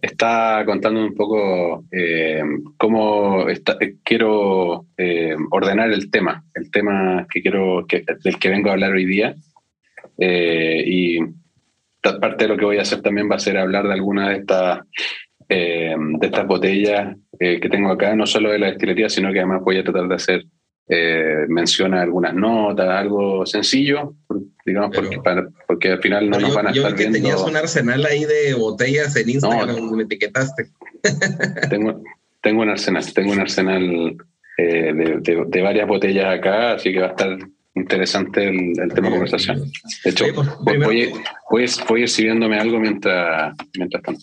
Está contando un poco eh, cómo eh, quiero eh, ordenar el tema, el tema que quiero que, del que vengo a hablar hoy día. y parte de lo que voy a hacer también va a ser hablar de alguna de estas de estas botellas que tengo acá, no solo de la destilería, sino que además voy a tratar de hacer eh, menciona algunas notas, algo sencillo, digamos, porque, porque al final no nos van a yo estar que tenías un arsenal ahí de botellas en Instagram, me etiquetaste. tengo, tengo un arsenal, tengo un arsenal eh, de, varias botellas acá, así que va a estar interesante el, tema de conversación. De hecho, pues, voy, voy, voy, a ir sirviéndome algo mientras, mientras tanto.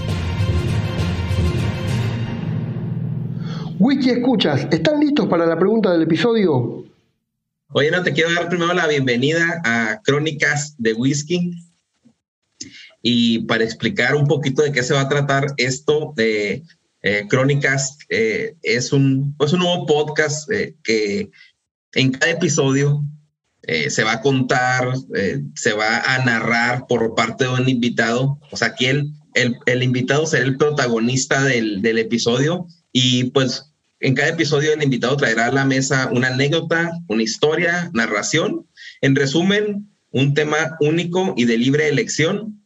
Whisky Escuchas, ¿están listos para la pregunta del episodio? Oye, no, te quiero dar primero la bienvenida a Crónicas de Whisky. Y para explicar un poquito de qué se va a tratar esto de eh, Crónicas, eh, es, un, pues un nuevo podcast eh, que en cada episodio se va a contar, se va a narrar por parte de un invitado. O sea, aquí el, el, invitado será el protagonista del, del episodio y pues en cada episodio el invitado traerá a la mesa una anécdota, una historia, narración. En resumen, un tema único y de libre elección.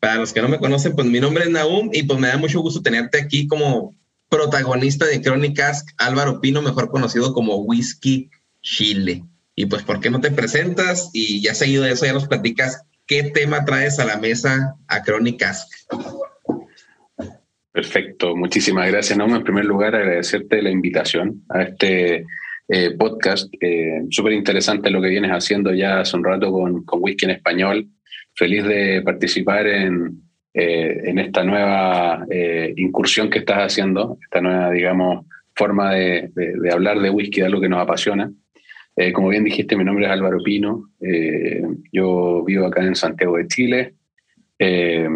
Para los que no me conocen, pues mi nombre es Naum y pues me da mucho gusto tenerte aquí como protagonista de Crónicas, Álvaro Pino, mejor conocido como Whisky Chile. Y pues, ¿por qué no te presentas? Y ya seguido de eso ya nos platicas qué tema traes a la mesa a Crónicas. Perfecto, muchísimas gracias, Nauma. En primer lugar, agradecerte la invitación a este eh, podcast. Eh, Súper interesante lo que vienes haciendo ya hace un rato con, Whisky en Español. Feliz de participar en, eh, en esta nueva incursión que estás haciendo, esta nueva, digamos, forma de, de, hablar de whisky, de algo que nos apasiona. Eh, como bien dijiste, mi nombre es Álvaro Pino. Eh, yo vivo acá en Santiago de Chile. Eh,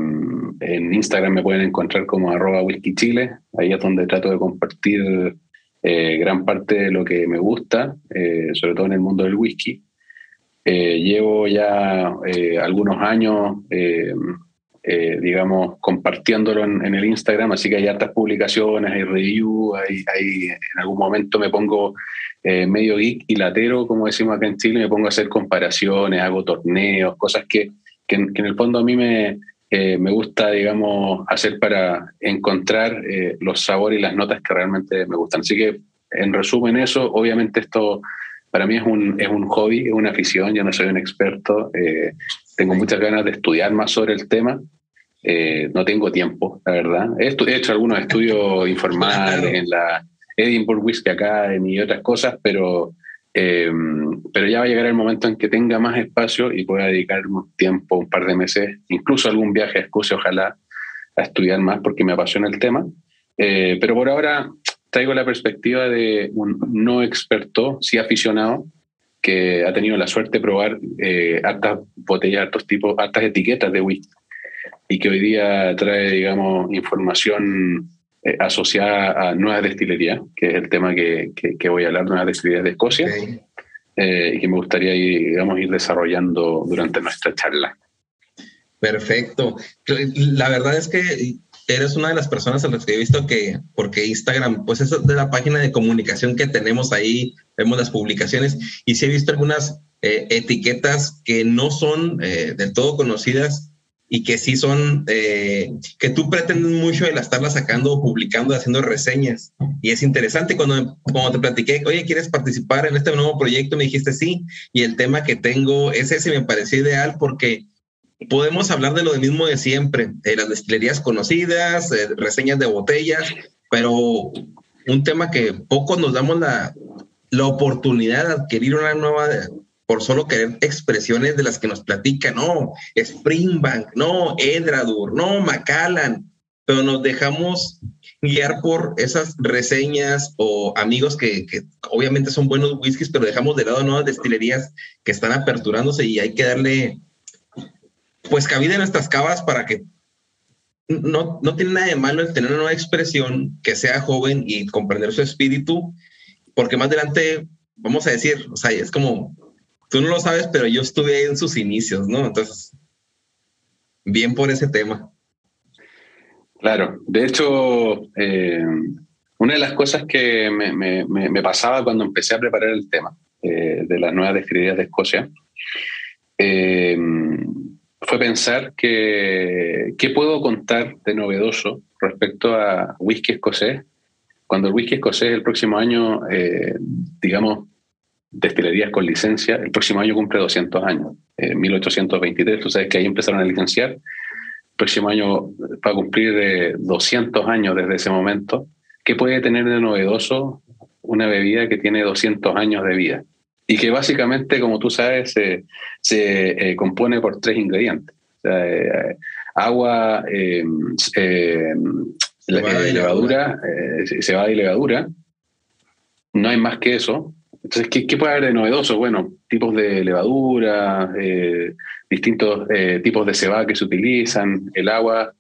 en Instagram me pueden encontrar como arroba whisky chile. Ahí es donde trato de compartir gran parte de lo que me gusta, sobre todo en el mundo del whisky. llevo ya algunos años eh, digamos, compartiéndolo en, el Instagram, así que hay hartas publicaciones, hay reviews, hay, hay, en algún momento me pongo eh, medio geek y latero, como decimos acá en Chile, me pongo a hacer comparaciones, hago torneos, cosas que, que, en el fondo a mí me, eh, me gusta, digamos, hacer para encontrar los sabores y las notas que realmente me gustan. Así que, en resumen, eso, obviamente esto para mí es un, es un hobby, es una afición, yo no soy un experto, tengo muchas ganas de estudiar más sobre el tema eh, no tengo tiempo, la verdad. He, hecho algunos estudios informales en la Edinburgh Whisky Academy y otras cosas, pero, eh, pero ya va a llegar el momento en que tenga más espacio y pueda dedicar un tiempo, un par de meses, incluso algún viaje a Escocia, ojalá, a estudiar más porque me apasiona el tema. Eh, pero por ahora traigo la perspectiva de un no experto, sí aficionado, que ha tenido la suerte de probar hartas botellas, hartos tipos, hartas etiquetas de whisky y que hoy día trae, digamos, información eh, asociada a nuevas destilerías, que es el tema que, que, voy a hablar, nuevas destilerías de Escocia, eh, y que me gustaría digamos, ir desarrollando durante nuestra charla. Perfecto. La verdad es que eres una de las personas a las que he visto que, porque Instagram, pues es de la página de comunicación que tenemos ahí, vemos las publicaciones, y sí he visto algunas eh, etiquetas que no son del todo conocidas y que sí son, eh, que tú pretendes mucho el estarlas sacando, publicando, haciendo reseñas. Y es interesante cuando, cuando te platiqué, oye, ¿quieres participar en este nuevo proyecto? Me dijiste sí. Y el tema que tengo es ese, me pareció ideal porque podemos hablar de lo mismo de siempre, de las destilerías conocidas, reseñas de botellas, pero un tema que poco nos damos la, la oportunidad de adquirir una nueva por solo querer expresiones de las que nos platican, no, Springbank, no, Edradur, no, Macallan, pero nos dejamos guiar por esas reseñas o amigos que, obviamente son buenos whiskies, pero dejamos de lado nuevas destilerías que están aperturándose y hay que darle pues cabida en nuestras cavas para que no, no tiene nada de malo el tener una nueva expresión que sea joven y comprender su espíritu, porque más adelante, vamos a decir, o sea, es como tú no lo sabes, pero yo estuve ahí en sus inicios, ¿no? Entonces, bien por ese tema. Claro, de hecho, eh, una de las cosas que me, pasaba cuando empecé a preparar el tema eh, de las nuevas destilerías de Escocia eh, fue pensar que qué puedo contar de novedoso respecto a whisky escocés, cuando el whisky escocés el próximo año, digamos, destilerías con licencia, el próximo año cumple 200 años, en 1823, tú sabes que ahí empezaron a licenciar, el próximo año va a cumplir 200 años desde ese momento. ¿Qué puede tener de novedoso una bebida que tiene 200 años de vida? Y que básicamente, como tú sabes, se, se eh, compone por tres ingredientes. Eh, agua, eh, levadura, cebada y levadura. No hay más que eso. Entonces, ¿qué, puede haber de novedoso? Bueno, tipos de levadura, eh, distintos eh, tipos de cebada que se utilizan, el agua,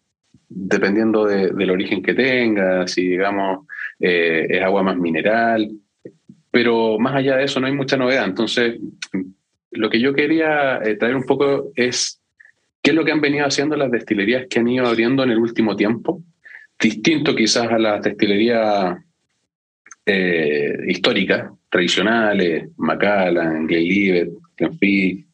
dependiendo del origen que tenga, si digamos eh, es agua más mineral, pero más allá de eso no hay mucha novedad. Entonces, lo que yo quería traer un poco es qué es lo que han venido haciendo las destilerías que han ido abriendo en el último tiempo, distinto quizás a las destilerías históricas, tradicionales, Macallan, Glenlivet, Glenfiddich,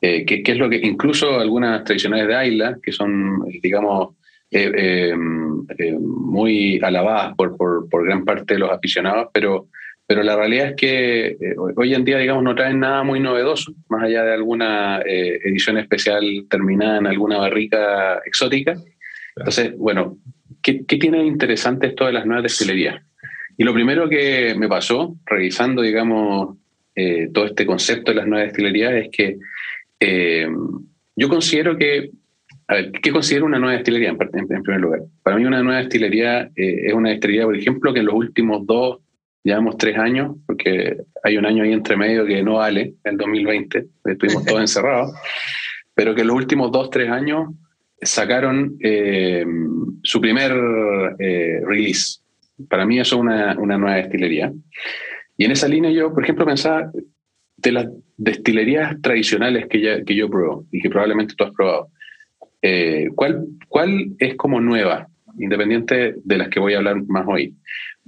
eh, que, es lo que incluso algunas tradicionales de Ayla, que son, digamos, eh, eh, eh, muy alabadas por, por, gran parte de los aficionados, pero, pero la realidad es que hoy en día, digamos, no traen nada muy novedoso, más allá de alguna edición especial terminada en alguna barrica exótica. Entonces, bueno, ¿qué, qué tiene de interesante esto de las nuevas destilerías? Y lo primero que me pasó, revisando, digamos, eh, todo este concepto de las nuevas destilerías, es que eh, yo considero que, a ver, ¿qué considero una nueva destilería en, primer lugar? Para mí una nueva destilería eh, es una destilería, por ejemplo, que en los últimos dos, llevamos tres años, porque hay un año ahí entre medio que no vale, el 2020, estuvimos todos encerrados, pero que los últimos dos, tres años sacaron eh, su primer eh, release. Para mí eso es una, una, nueva destilería. Y en esa línea yo, por ejemplo, pensaba de las destilerías tradicionales que, ya, que yo pruebo y que probablemente tú has probado, eh, ¿cuál, ¿cuál es como nueva, independiente de las que voy a hablar más hoy?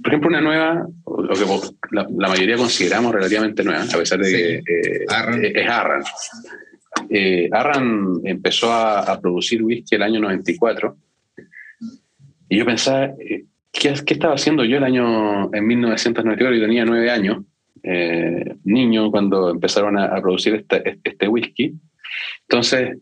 Por ejemplo, una nueva, lo que la, mayoría consideramos relativamente nueva, a pesar de que es Arran. Eh, Arran empezó a, producir whisky el año 94 y yo pensaba, eh, ¿qué, estaba haciendo yo el año en 1994? Yo tenía nueve años, eh, niño, cuando empezaron a, producir este, este, whisky. Entonces,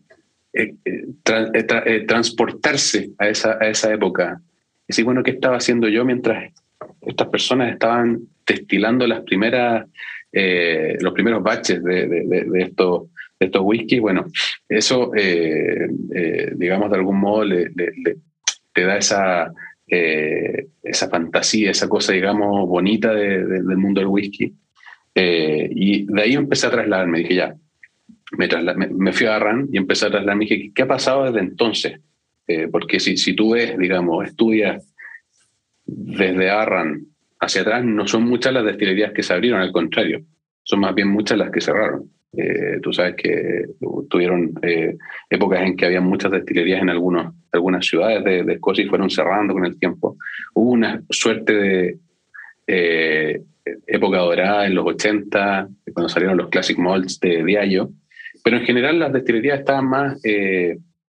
transportarse a esa, a esa época y decir, bueno, ¿qué estaba haciendo yo mientras estas personas estaban destilando las primeras, los primeros baches de, de, de estos estos whisky, bueno, eso, eh, eh, digamos, de algún modo le, te da esa, eh, esa fantasía, esa cosa, digamos, bonita del mundo del whisky. y de ahí empecé a trasladarme, dije ya, me, me, fui a Arran y empecé a trasladarme, dije, ¿qué ha pasado desde entonces? porque si, si tú ves, digamos, estudias desde Arran hacia atrás, no son muchas las destilerías que se abrieron, al contrario, son más bien muchas las que cerraron. Eh, tú sabes que tuvieron eh, épocas en que había muchas destilerías en algunos, algunas ciudades de, Escocia y fueron cerrando con el tiempo. Hubo una suerte de eh, época dorada en los 80, cuando salieron los classic malts de Diallo, pero en general las destilerías estaban más,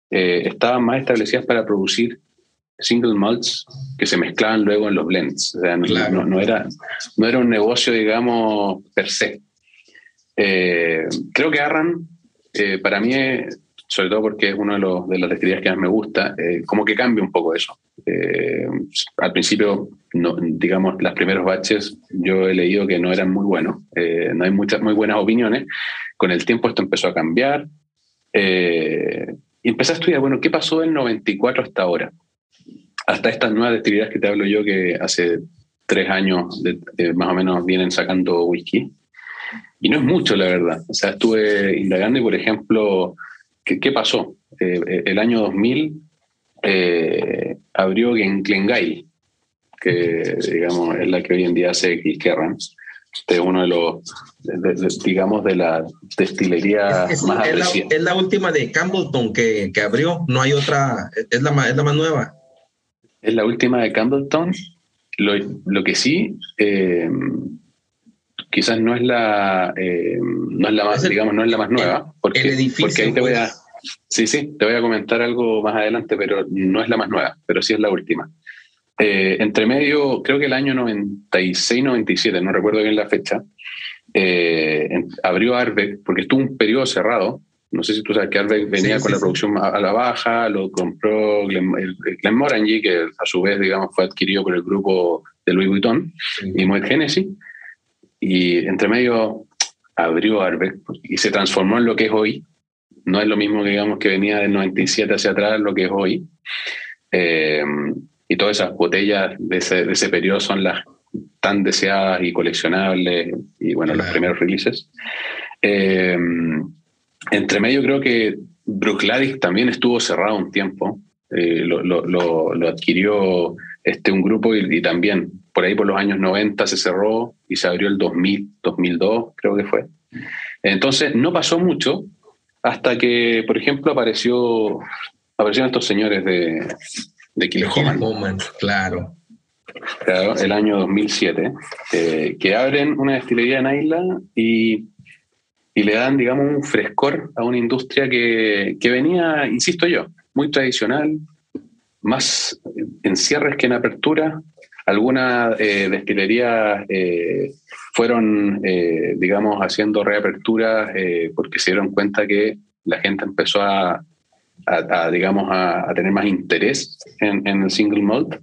estaban más establecidas para producir single malts que se mezclaban luego en los blends. O sea, no, era, no era un negocio, digamos, per se. Eh, creo que Arran, eh, para mí, sobre todo porque es una de, los, de las destilerías que más me gusta, eh, como que cambia un poco eso. al principio, no, digamos, los primeros baches yo he leído que no eran muy buenos, no hay muchas muy buenas opiniones. Con el tiempo esto empezó a cambiar y empecé a estudiar, bueno, ¿qué pasó del 94 hasta ahora? Hasta estas nuevas destilerías que te hablo yo que hace tres años más o menos vienen sacando whisky. Y no es mucho, la verdad. O sea, estuve indagando y, por ejemplo, ¿qué, pasó? Eh, eh, el año 2000 eh, abrió Glengai, que digamos es la que hoy en día hace Kilkerran. Este es uno de los, digamos, de la destilería más es la, es la, última de Campbellton que, que, abrió, no hay otra, es la, más, es la más nueva. Es la última de Campbellton. Lo, lo que sí, quizás no es la, eh, no es la más, digamos, no es la más nueva, porque, porque ahí te voy a, pues. sí, sí, te voy a comentar algo más adelante, pero no es la más nueva, pero sí es la última. Eh, entre medio, creo que el año 96-97, no recuerdo bien la fecha, eh, abrió Arbeck, porque estuvo un periodo cerrado. No sé si tú sabes que Arbeck venía con la producción a, la baja, lo compró Glenmorangie, que a su vez, digamos, fue adquirido por el grupo de Louis Vuitton y Moet Genesis y entre medio abrió Arbeck y se transformó en lo que es hoy. No es lo mismo que digamos que venía del 97 hacia atrás, lo que es hoy. Eh, y todas esas botellas de ese, de ese, periodo son las tan deseadas y coleccionables y bueno, los primeros releases. Eh, entre medio creo que Bruichladdich también estuvo cerrado un tiempo. Eh, lo, lo, lo, adquirió este, un grupo y, y, también por ahí por los años 90 se cerró y se abrió el 2000, 2002 creo que fue. Entonces no pasó mucho hasta que, por ejemplo, apareció, aparecieron estos señores de, de Kilhoman. claro. claro. El año 2007, eh, que abren una destilería en Isla y, y, le dan, digamos, un frescor a una industria que, que venía, insisto yo, muy tradicional, más en cierres que en apertura, algunas eh, destilerías eh, fueron, eh, digamos, haciendo reaperturas porque se dieron cuenta que la gente empezó a, digamos, a, tener más interés en, el single malt.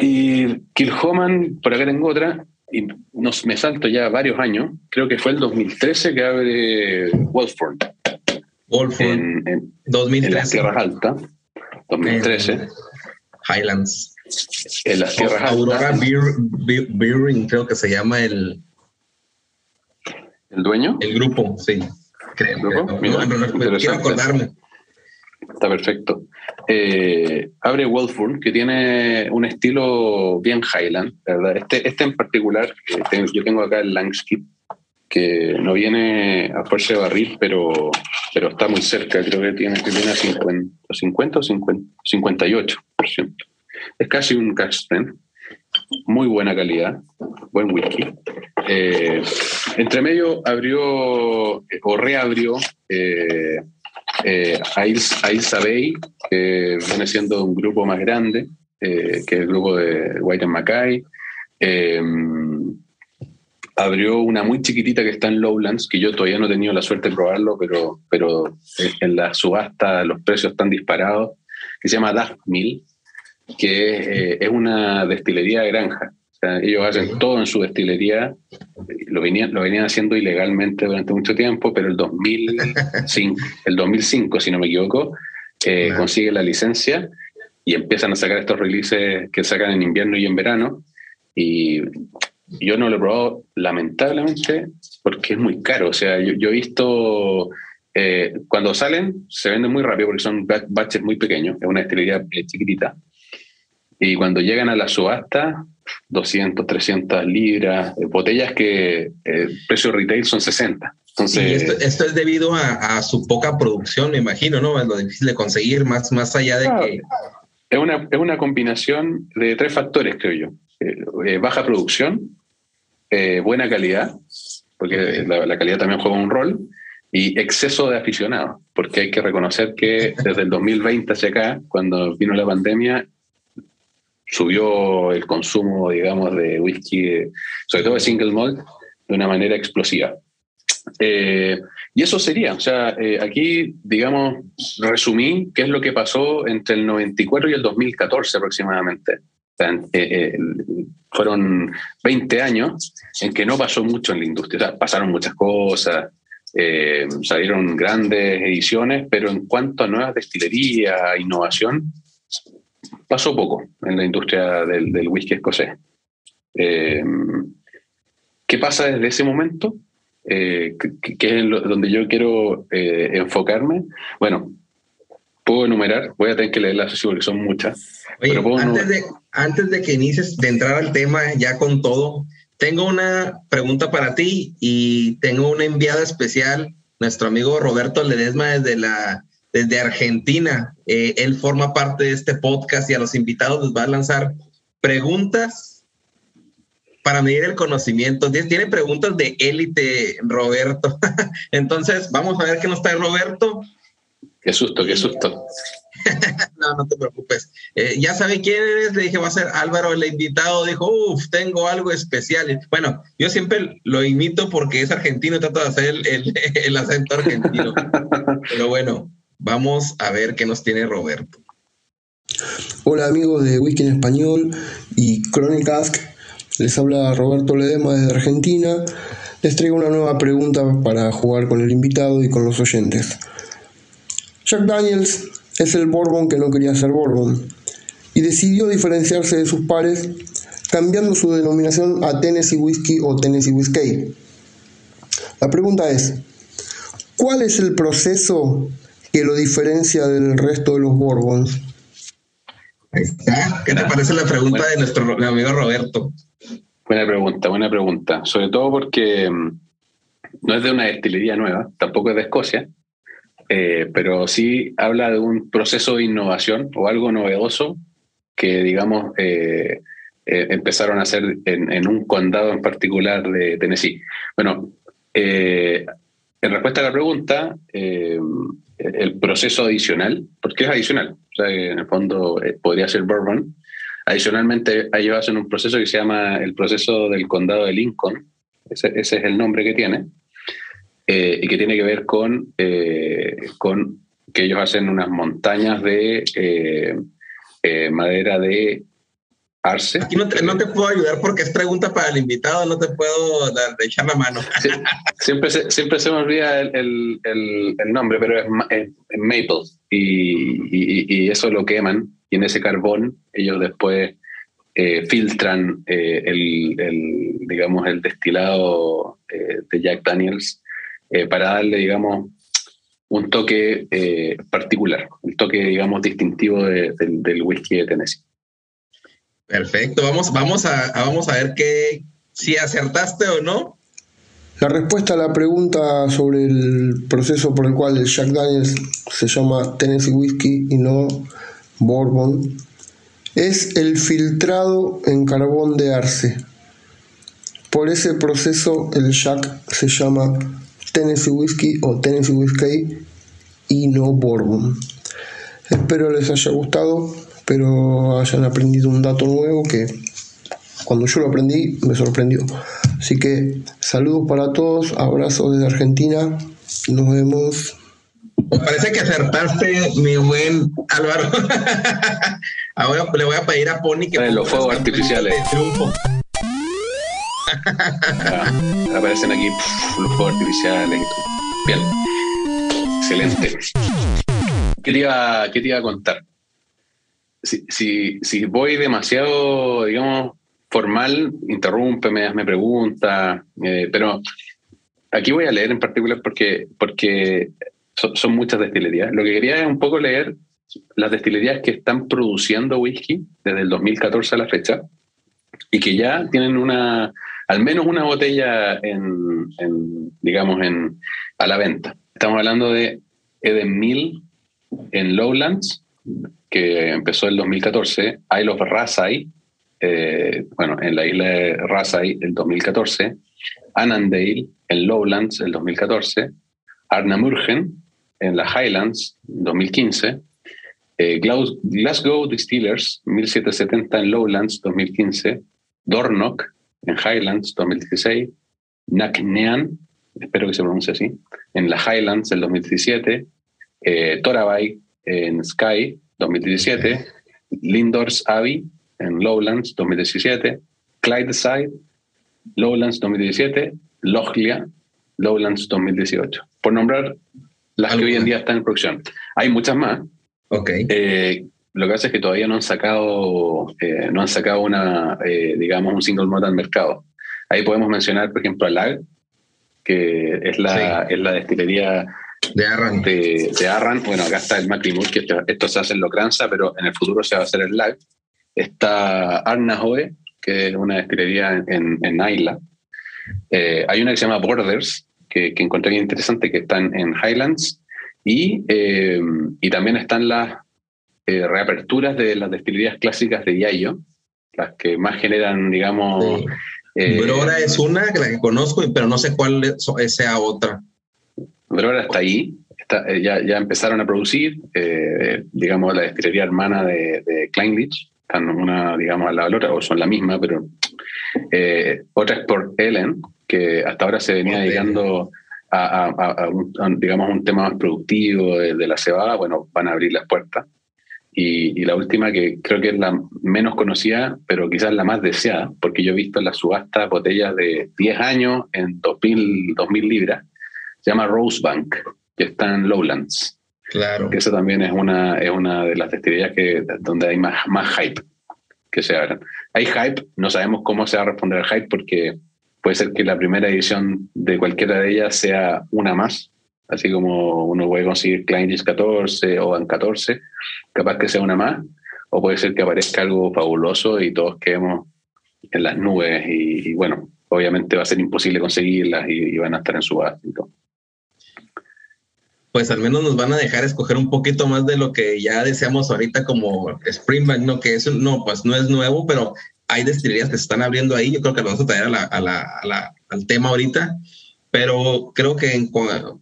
Y Kilhoman, por acá tengo otra, y nos, me salto ya varios años, creo que fue el 2013 que abre Wolford. Wolford. En, 2013. en las Tierras Altas, 2013. Highlands. En las tierras Aurora Beering, creo que se llama el, ¿El dueño? el grupo, sí. Creo, ¿El grupo? creo. Mira, No, no, no, quiero acordarme. Está perfecto. Eh, abre que tiene un estilo bien Highland, la ¿verdad? Este, este en particular, eh, yo tengo acá el Langskip, que no viene a fuerza de barril, pero, pero está muy cerca, creo que tiene, que viene a 50, 50 o 50, 58%. Es casi un cash strength, muy buena calidad, buen whisky. Eh, entre medio abrió eh, o reabrió eh, eh, Ailsa Bay, que viene siendo un grupo más grande, eh, que es el grupo de White and Mackay. Abrió una muy chiquitita que está en Lowlands, que yo todavía no he tenido la suerte de probarlo, pero, pero en la subasta los precios están disparados, que se llama Mill, que es, eh, es una destilería de granja. O sea, ellos hacen todo en su destilería, lo venían, lo venían haciendo ilegalmente durante mucho tiempo, pero el 2005, el 2005 si no me equivoco, eh, Claro. consiguen la licencia y empiezan a sacar estos releases que sacan en invierno y en verano. Y yo no lo he probado, lamentablemente, porque es muy caro. O sea, yo, yo he visto, eh, cuando salen, se venden muy rápido porque son ba- batches muy pequeños, es una destilería eh, chiquitita. Y cuando llegan a la subasta, 200, 300 libras, eh, botellas que eh, precio retail son 60. Sí, Entonces, esto, esto es debido a, a su poca producción, me imagino, ¿no? Es lo difícil de conseguir, más, más allá de que... es una, es una combinación de tres factores, creo yo. Eh, eh, baja producción, eh, buena calidad, porque la, la calidad también juega un rol, y exceso de aficionados, porque hay que reconocer que desde el 2020 hacia acá, cuando vino la pandemia, subió el consumo, digamos, de whisky, sobre todo de single malt, de una manera explosiva. Eh, y eso sería, o sea, eh, aquí, digamos, resumí qué es lo que pasó entre el 94 y el 2014 aproximadamente. Eh, fueron 20 años en que no pasó mucho en la industria. Pasaron muchas cosas, salieron grandes ediciones, pero en cuanto a nuevas destilerías, innovación, pasó poco en la industria del, del whisky escocés. Eh, ¿Qué pasa desde ese momento? Eh, que, que es donde yo quiero eh, enfocarme. Bueno, puedo enumerar, voy a tener que leerlas así porque son muchas. Oye, Pero antes de, antes de que inicies de entrar al tema ya con todo, tengo una pregunta para ti y tengo una enviada especial, nuestro amigo Roberto Ledesma desde, la, desde Argentina. Eh, él forma parte de este podcast y a los invitados les va a lanzar preguntas para medir el conocimiento. Tiene preguntas de élite, Roberto. Entonces, vamos a ver qué nos trae Roberto. Qué susto, qué susto. No, no te preocupes. Eh, ya sabe quién eres, le dije, va a ser Álvaro el invitado. Dijo, uff, tengo algo especial. Bueno, yo siempre lo imito porque es argentino y trato de hacer el, el- el acento argentino. Pero bueno, vamos a ver qué nos tiene Roberto. Hola amigos de Whisky en Español y Chronicask. Les habla Roberto Ledema desde Argentina. Les traigo una nueva pregunta para jugar con el invitado y con los oyentes. Jack Daniels es el Bourbon que no quería ser Bourbon y decidió diferenciarse de sus pares cambiando su denominación a Tennessee Whiskey o Tennessee Whiskey. La pregunta es, ¿cuál es el proceso que lo diferencia del resto de los? Ahí está. ¿Qué te parece la pregunta de nuestro ro- amigo Roberto? Buena pregunta, buena pregunta. Sobre todo porque mm, no es de una destilería nueva, tampoco es de Escocia, eh, pero sí habla de un proceso de innovación o algo novedoso que, digamos, eh, eh, empezaron a hacer en, en un condado en particular de Tennessee. Bueno, eh, en respuesta a la pregunta, eh, el proceso adicional, porque es adicional, o sea, en el fondo eh, podría ser bourbon, Adicionalmente, ellos hacen un proceso que se llama el proceso del condado de Lincoln, ese, ese es el nombre que tiene, eh, y que tiene que ver con, eh, con que ellos hacen unas montañas de eh, eh, madera de arce. Aquí no te, no te puedo ayudar porque es pregunta para el invitado, no te puedo dar, echar la mano. Sí, siempre, se, siempre se me olvida el, el, el, el nombre, pero es, es- es maple y, y- y eso lo queman y en ese carbón ellos después eh, filtran eh, el, digamos, el destilado de Jack Daniels para darle, digamos, un toque particular, un toque, digamos, distintivo del whisky de Tennessee. Perfecto, vamos, vamos, a, vamos a ver qué, si acertaste o no. La respuesta a la pregunta sobre el proceso por el cual el Jack Daniels se llama Tennessee Whiskey y no Bourbon es el filtrado en carbón de arce. Por ese proceso el Jack se llama Tennessee Whiskey o Tennessee Whiskey y no Bourbon. Espero les haya gustado, pero hayan aprendido un dato nuevo que cuando yo lo aprendí me sorprendió. Así que saludos para todos, abrazos desde Argentina, nos vemos. Me parece que acertaste, mi buen Álvaro. Ahora le voy a pedir a Pony que... los fuegos artificiales. triunfo. Ah, aparecen aquí los fuegos artificiales. Bien. Excelente. ¿Qué te iba, qué te iba a contar? Si, si, si voy demasiado, digamos, formal, interrúmpeme, hazme preguntas, eh, pero aquí voy a leer en particular porque, porque son, muchas destilerías. Lo que quería es un poco leer las destilerías que están produciendo whisky desde el 2014 a la fecha y que ya tienen una, al menos una botella en, digamos, en, a la venta. Estamos hablando de Eden Mill en Lowlands, que empezó el 2014, Isle of Rasay, eh, bueno, en la isla de Rasay el 2014, Annandale en Lowlands el 2014, Arnamurgen en las Highlands 2015, eh, Glasgow Distillers 1770 en Lowlands 2015, Dornock en Highlands 2016, Naknean, espero que se pronuncie así, en las Highlands el 2017, eh, Torabay en Sky 2017, Lindors Abbey en Lowlands 2017, Clydeside, Lowlands 2017, Lochlia, Lowlands 2018. Por nombrar las que hoy en día están en producción. Hay muchas más. Ok. Eh, lo que pasa es que todavía no han sacado, eh, no han sacado una, eh, digamos, un single malt al mercado. Ahí podemos mencionar, por ejemplo, a LAG, que es la, es la destilería de Arran. De, Arran. Bueno, acá está el Macrimur, que esto, se hace en Locranza, pero en el futuro se va a hacer el LAG. Está Arnahoe, que es una destilería en, en Naila. Eh, hay una que se llama Borders, que, que encontré interesante, que están en Highlands. Y, eh, y también están las eh, reaperturas de las destilerías clásicas de Yayo, las que más generan, digamos... Brora es una, la que conozco, pero no sé cuál sea otra. Brora está ahí, ya, ya, empezaron a producir, digamos, la destilería hermana de, de Kleinlich, están una, digamos, a la otra, o son la misma, pero eh, otra es por Ellen, que hasta ahora se venía dedicando a, un, digamos, un tema más productivo de, la cebada, bueno, van a abrir las puertas. Y, la última, que creo que es la menos conocida, pero quizás la más deseada, porque yo he visto en la subasta botellas de 10 años en 2000, 2000 libras, se llama Rosebank, que está en Lowlands. Claro. Que eso también es una, es una de las destilerías que, donde hay más, más hype que se abran. Hay hype, no sabemos cómo se va a responder al hype porque puede ser que la primera edición de cualquiera de ellas sea una más, así como uno puede conseguir Kleindienst 14 o en 14, capaz que sea una más, o puede ser que aparezca algo fabuloso y todos quedemos en las nubes y, bueno, obviamente va a ser imposible conseguirlas y, van a estar en su y pues al menos nos van a dejar escoger un poquito más de lo que ya deseamos ahorita como Springbank, ¿no? Que eso no, pues no es nuevo, pero hay destilerías que se están abriendo ahí. Yo creo que lo vamos a traer a la, al tema ahorita, pero creo que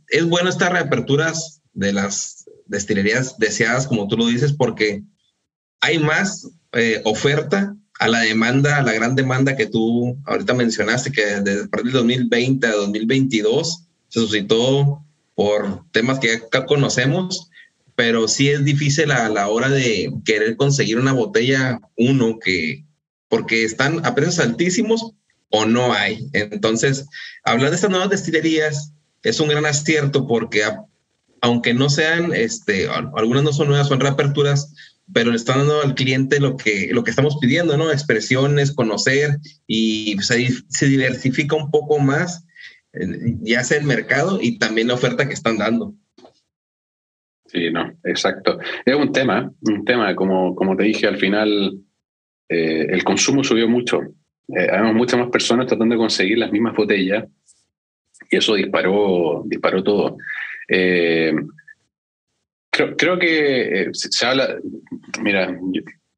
es bueno estas reaperturas de las destilerías deseadas, como tú lo dices, porque hay más eh, oferta a la demanda, a la gran demanda que tú ahorita mencionaste, que desde a partir del 2020 a 2022 se suscitó por temas que ya conocemos, pero sí es difícil a la hora de querer conseguir una botella, uno que, porque están a precios altísimos o no hay. Entonces, hablar de estas nuevas destilerías es un gran acierto porque aunque no sean, este, algunas no son nuevas, son reaperturas, pero le están dando al cliente lo que, lo que estamos pidiendo, ¿no? Expresiones, conocer y pues, ahí se diversifica un poco más, ya sea el mercado y también la oferta que están dando. Sí, no, exacto. Es un tema, un tema, como, como te dije, al final eh, el consumo subió mucho. Eh, muchas más personas tratando de conseguir las mismas botellas y eso disparó, disparó todo. Eh, creo, creo, que se, habla, mira,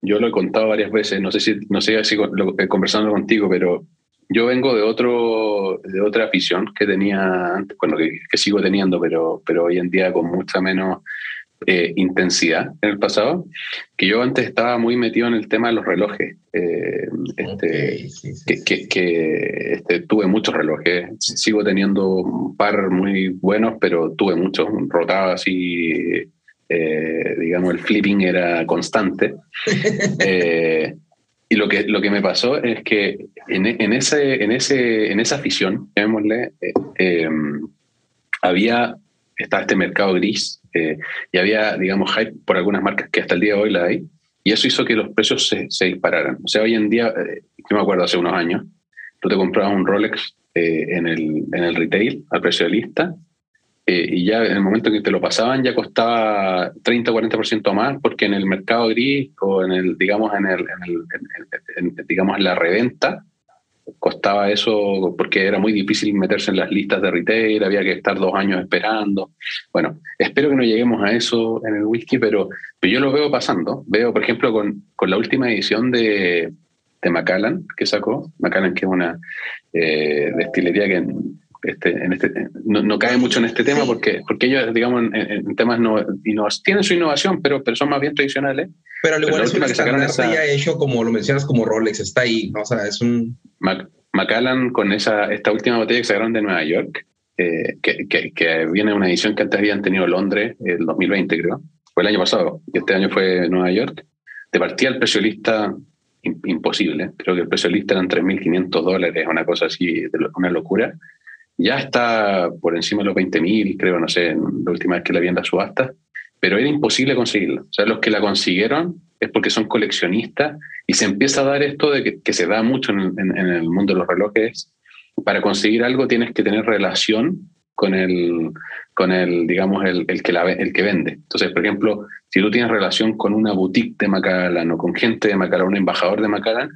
yo, lo he contado varias veces, no sé si, no sé si lo, conversando contigo, pero yo vengo de otro, de otra afición que tenía antes, bueno, que, que, sigo teniendo, pero, pero hoy en día con mucha menos eh, intensidad en el pasado, que yo antes estaba muy metido en el tema de los relojes. Eh, este, que, que, este, tuve muchos relojes, sigo teniendo un par muy buenos, pero tuve muchos, rotaba así, eh, digamos, el flipping era constante. y lo que, lo que me pasó es que en, en, ese, en, ese, en esa afición, llamémosle, había, estaba este mercado gris eh, y había, digamos, hype por algunas marcas que hasta el día de hoy la hay, y eso hizo que los precios se, dispararan. O sea, hoy en día, eh, yo me acuerdo hace unos años, tú te comprabas un Rolex eh, en, el, en el retail al precio de lista, y ya en el momento en que te lo pasaban ya costaba 30 o 40% más, porque en el mercado gris o en el, digamos, en, el, en, el, digamos, en la reventa, costaba eso porque era muy difícil meterse en las listas de retail, había que estar dos años esperando. Bueno, espero que no lleguemos a eso en el whisky, pero, yo lo veo pasando. Veo, por ejemplo, con, con la última edición de, de, Macallan que sacó, Macallan que es una eh, destilería que este, en este, no, cae mucho en este tema porque, porque ellos, digamos, en, temas no, tienen su innovación, pero, pero son más bien tradicionales. Pero al igual es una que sacaron esa, ya hecho, como lo mencionas, como Rolex, está ahí, o sea, es un... Macallan con esa, esta última botella que sacaron de Nueva York, eh, que, que, que, viene una edición que antes habían tenido Londres, el 2020 creo, fue el año pasado, y este año fue Nueva York, de partida el precio lista imposible, creo que el precio lista eran 3.500 dólares, una cosa así, una locura, ya está por encima de los 20.000, creo, no sé, la última vez que la vi en la subasta, pero era imposible conseguirla. O sea, los que la consiguieron es porque son coleccionistas y se empieza a dar esto de que, se da mucho en, el mundo de los relojes. Para conseguir algo tienes que tener relación con el, con el digamos, el, el que, el que vende. Entonces, por ejemplo, si tú tienes relación con una boutique de Macallan o con gente de Macallan, un embajador de Macallan,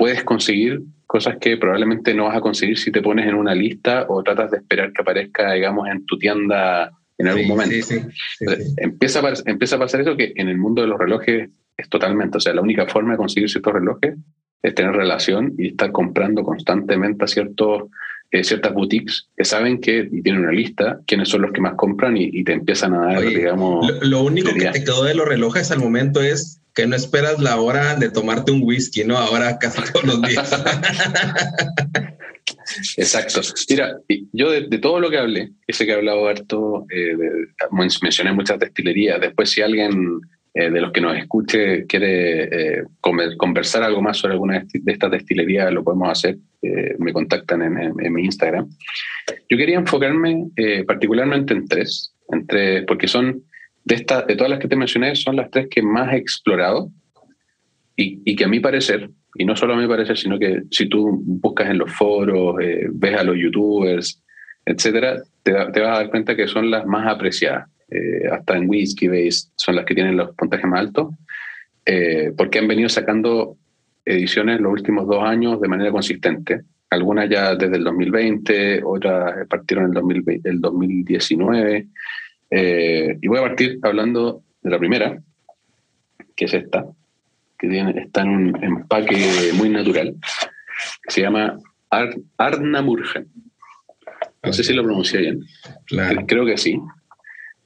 puedes conseguir cosas que probablemente no vas a conseguir si te pones en una lista o tratas de esperar que aparezca, digamos, en tu tienda en algún momento. empieza, a, empieza a pasar eso que en el mundo de los relojes es totalmente, o sea, la única forma de conseguir ciertos relojes es tener relación y estar comprando constantemente a ciertos, eh, ciertas boutiques que saben que y tienen una lista, quiénes son los que más compran y, te empiezan a dar, digamos... Lo, único que te quedó de los relojes al momento es que no esperas la hora de tomarte un whisky, ¿no? Ahora casi todos los días. Exacto. Mira, yo de, todo lo que hablé, ese que he hablado harto, eh, mencioné muchas destilerías. Después, si alguien eh, de los que nos escuche quiere eh, conversar algo más sobre alguna de estas destilerías, lo podemos hacer. me contactan en, mi Instagram. Yo quería enfocarme particularmente en tres, en tres, porque son de, esta, de todas las que te mencioné, son las tres que más he explorado y, y, que a mi parecer, y no solo a mi parecer, sino que si tú buscas en los foros, eh, ves a los youtubers, etcétera, te, te, vas a dar cuenta que son las más apreciadas. Eh, hasta en Whisky Base son las que tienen los puntajes más altos, eh, porque han venido sacando ediciones los últimos dos años de manera consistente. Algunas ya desde el 2020, otras partieron en el, 2020, el 2019. Eh, y voy a partir hablando de la primera, que es esta, que tiene, está en un empaque muy natural, que se llama Ar Arnamurgen. No sé si lo pronuncié bien. Creo que sí.